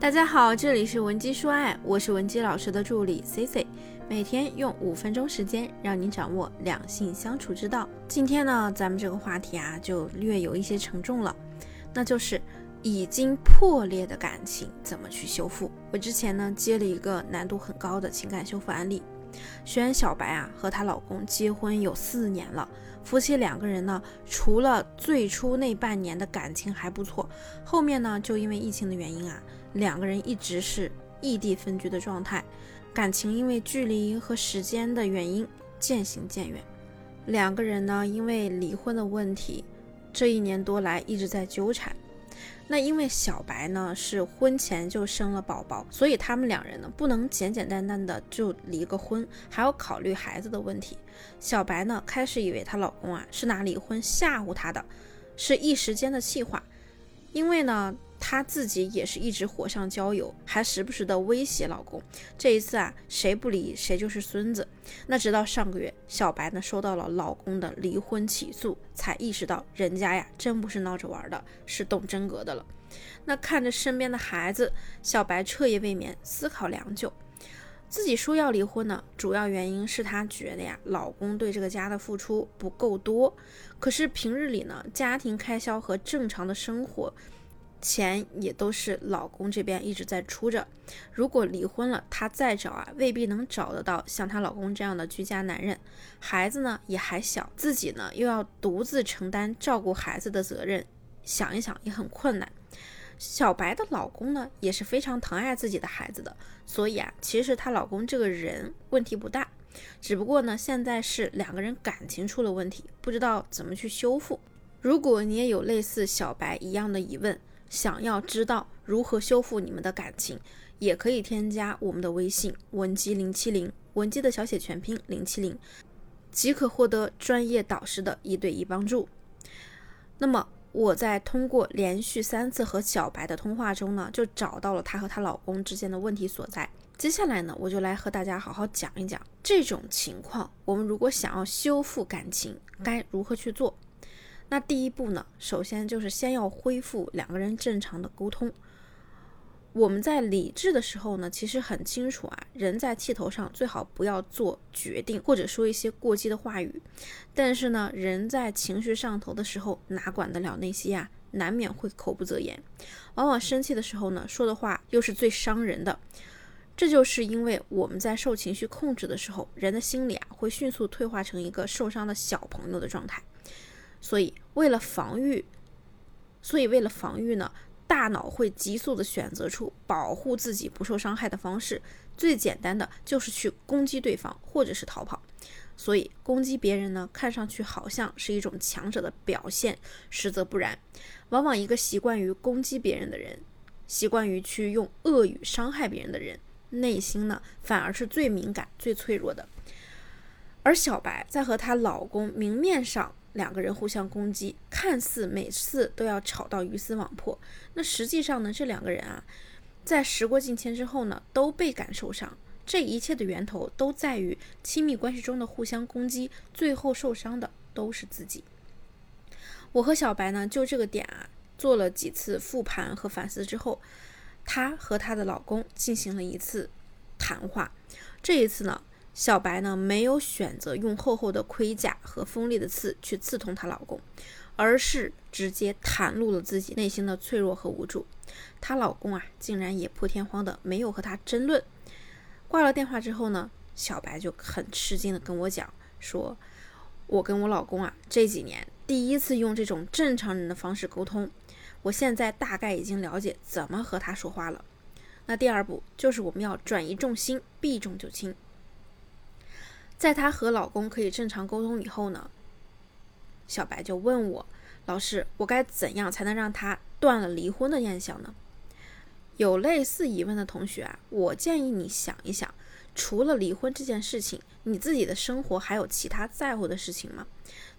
大家好，这里是文姬说爱，我是文姬老师的助理 C C，每天用五分钟时间让你掌握两性相处之道。今天呢，咱们这个话题啊，就略有一些沉重了，那就是已经破裂的感情怎么去修复。我之前呢接了一个难度很高的情感修复案例，学员小白啊和她老公结婚有四年了。夫妻两个人呢，除了最初那半年的感情还不错，后面呢就因为疫情的原因啊，两个人一直是异地分居的状态，感情因为距离和时间的原因渐行渐远。两个人呢因为离婚的问题，这一年多来一直在纠缠。那因为小白呢是婚前就生了宝宝，所以他们两人呢不能简简单单的就离个婚，还要考虑孩子的问题。小白呢开始以为她老公啊是拿离婚吓唬她的，是一时间的气话，因为呢。她自己也是一直火上浇油，还时不时的威胁老公。这一次啊，谁不离谁就是孙子。那直到上个月，小白呢收到了老公的离婚起诉，才意识到人家呀真不是闹着玩的，是动真格的了。那看着身边的孩子，小白彻夜未眠，思考良久。自己说要离婚呢，主要原因是她觉得呀，老公对这个家的付出不够多。可是平日里呢，家庭开销和正常的生活。钱也都是老公这边一直在出着，如果离婚了，她再找啊，未必能找得到像她老公这样的居家男人。孩子呢也还小，自己呢又要独自承担照顾孩子的责任，想一想也很困难。小白的老公呢也是非常疼爱自己的孩子的，所以啊，其实她老公这个人问题不大，只不过呢现在是两个人感情出了问题，不知道怎么去修复。如果你也有类似小白一样的疑问，想要知道如何修复你们的感情，也可以添加我们的微信文姬零七零，文姬的小写全拼零七零，即可获得专业导师的一对一帮助。那么我在通过连续三次和小白的通话中呢，就找到了她和她老公之间的问题所在。接下来呢，我就来和大家好好讲一讲这种情况，我们如果想要修复感情，该如何去做。那第一步呢，首先就是先要恢复两个人正常的沟通。我们在理智的时候呢，其实很清楚啊，人在气头上最好不要做决定或者说一些过激的话语。但是呢，人在情绪上头的时候，哪管得了那些呀？难免会口不择言。往往生气的时候呢，说的话又是最伤人的。这就是因为我们在受情绪控制的时候，人的心理啊，会迅速退化成一个受伤的小朋友的状态。所以，为了防御，所以为了防御呢，大脑会急速的选择出保护自己不受伤害的方式。最简单的就是去攻击对方，或者是逃跑。所以，攻击别人呢，看上去好像是一种强者的表现，实则不然。往往一个习惯于攻击别人的人，习惯于去用恶语伤害别人的人，内心呢，反而是最敏感、最脆弱的。而小白在和她老公明面上。两个人互相攻击，看似每次都要吵到鱼死网破，那实际上呢，这两个人啊，在时过境迁之后呢，都倍感受伤。这一切的源头都在于亲密关系中的互相攻击，最后受伤的都是自己。我和小白呢，就这个点啊，做了几次复盘和反思之后，她和她的老公进行了一次谈话。这一次呢。小白呢，没有选择用厚厚的盔甲和锋利的刺去刺痛她老公，而是直接袒露了自己内心的脆弱和无助。她老公啊，竟然也破天荒的没有和她争论。挂了电话之后呢，小白就很吃惊的跟我讲说：“我跟我老公啊，这几年第一次用这种正常人的方式沟通，我现在大概已经了解怎么和他说话了。那第二步就是我们要转移重心，避重就轻。”在她和老公可以正常沟通以后呢，小白就问我：“老师，我该怎样才能让他断了离婚的念想呢？”有类似疑问的同学啊，我建议你想一想，除了离婚这件事情，你自己的生活还有其他在乎的事情吗？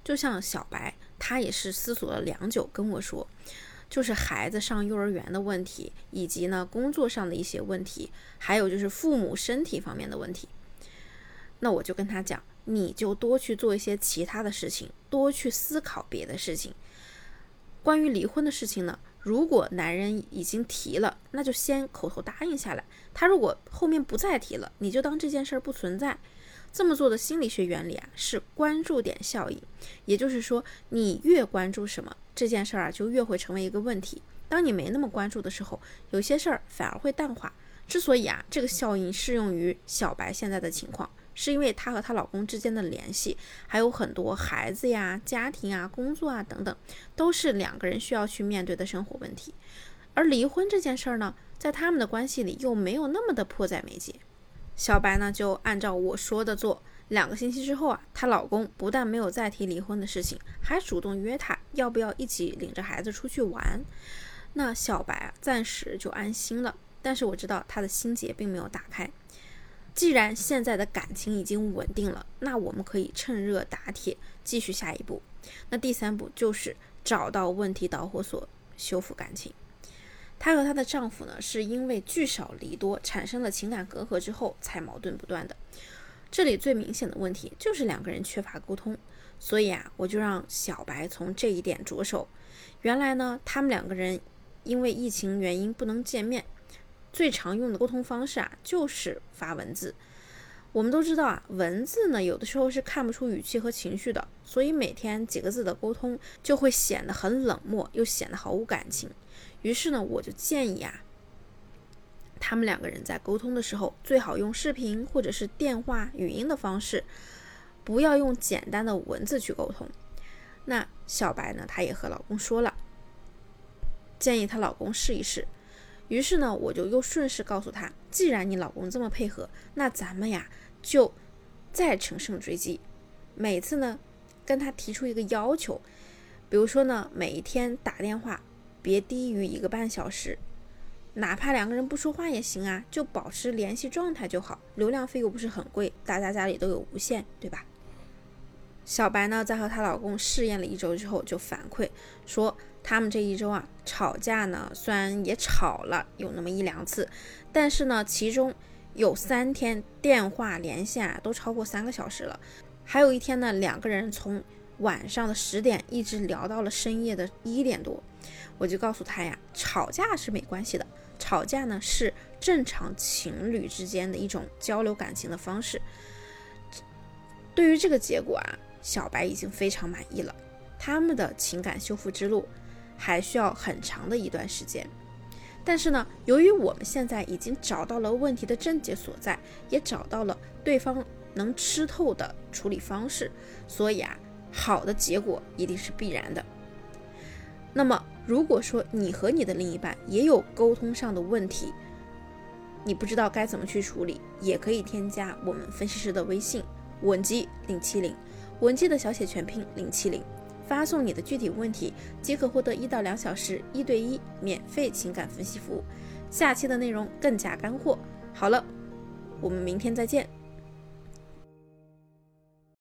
就像小白，她也是思索了良久，跟我说，就是孩子上幼儿园的问题，以及呢工作上的一些问题，还有就是父母身体方面的问题。那我就跟他讲，你就多去做一些其他的事情，多去思考别的事情。关于离婚的事情呢，如果男人已经提了，那就先口头答应下来。他如果后面不再提了，你就当这件事儿不存在。这么做的心理学原理啊，是关注点效应。也就是说，你越关注什么，这件事儿啊就越会成为一个问题。当你没那么关注的时候，有些事儿反而会淡化。之所以啊，这个效应适用于小白现在的情况。是因为她和她老公之间的联系还有很多孩子呀、家庭啊、工作啊等等，都是两个人需要去面对的生活问题。而离婚这件事儿呢，在他们的关系里又没有那么的迫在眉睫。小白呢就按照我说的做，两个星期之后啊，她老公不但没有再提离婚的事情，还主动约她要不要一起领着孩子出去玩。那小白啊暂时就安心了，但是我知道她的心结并没有打开。既然现在的感情已经稳定了，那我们可以趁热打铁，继续下一步。那第三步就是找到问题导火索，修复感情。她和她的丈夫呢，是因为聚少离多，产生了情感隔阂之后，才矛盾不断的。这里最明显的问题就是两个人缺乏沟通。所以啊，我就让小白从这一点着手。原来呢，他们两个人因为疫情原因不能见面。最常用的沟通方式啊，就是发文字。我们都知道啊，文字呢有的时候是看不出语气和情绪的，所以每天几个字的沟通就会显得很冷漠，又显得毫无感情。于是呢，我就建议啊，他们两个人在沟通的时候，最好用视频或者是电话语音的方式，不要用简单的文字去沟通。那小白呢，她也和老公说了，建议她老公试一试。于是呢，我就又顺势告诉他，既然你老公这么配合，那咱们呀就再乘胜追击。每次呢，跟他提出一个要求，比如说呢，每一天打电话别低于一个半小时，哪怕两个人不说话也行啊，就保持联系状态就好。流量费又不是很贵，大家家里都有无线，对吧？小白呢，在和她老公试验了一周之后，就反馈说。他们这一周啊，吵架呢，虽然也吵了有那么一两次，但是呢，其中有三天电话连线啊都超过三个小时了，还有一天呢，两个人从晚上的十点一直聊到了深夜的一点多。我就告诉他呀，吵架是没关系的，吵架呢是正常情侣之间的一种交流感情的方式。对于这个结果啊，小白已经非常满意了，他们的情感修复之路。还需要很长的一段时间，但是呢，由于我们现在已经找到了问题的症结所在，也找到了对方能吃透的处理方式，所以啊，好的结果一定是必然的。那么，如果说你和你的另一半也有沟通上的问题，你不知道该怎么去处理，也可以添加我们分析师的微信文姬零七零，文姬的小写全拼零七零。发送你的具体问题，即可获得一到两小时一对一免费情感分析服务。下期的内容更加干货。好了，我们明天再见。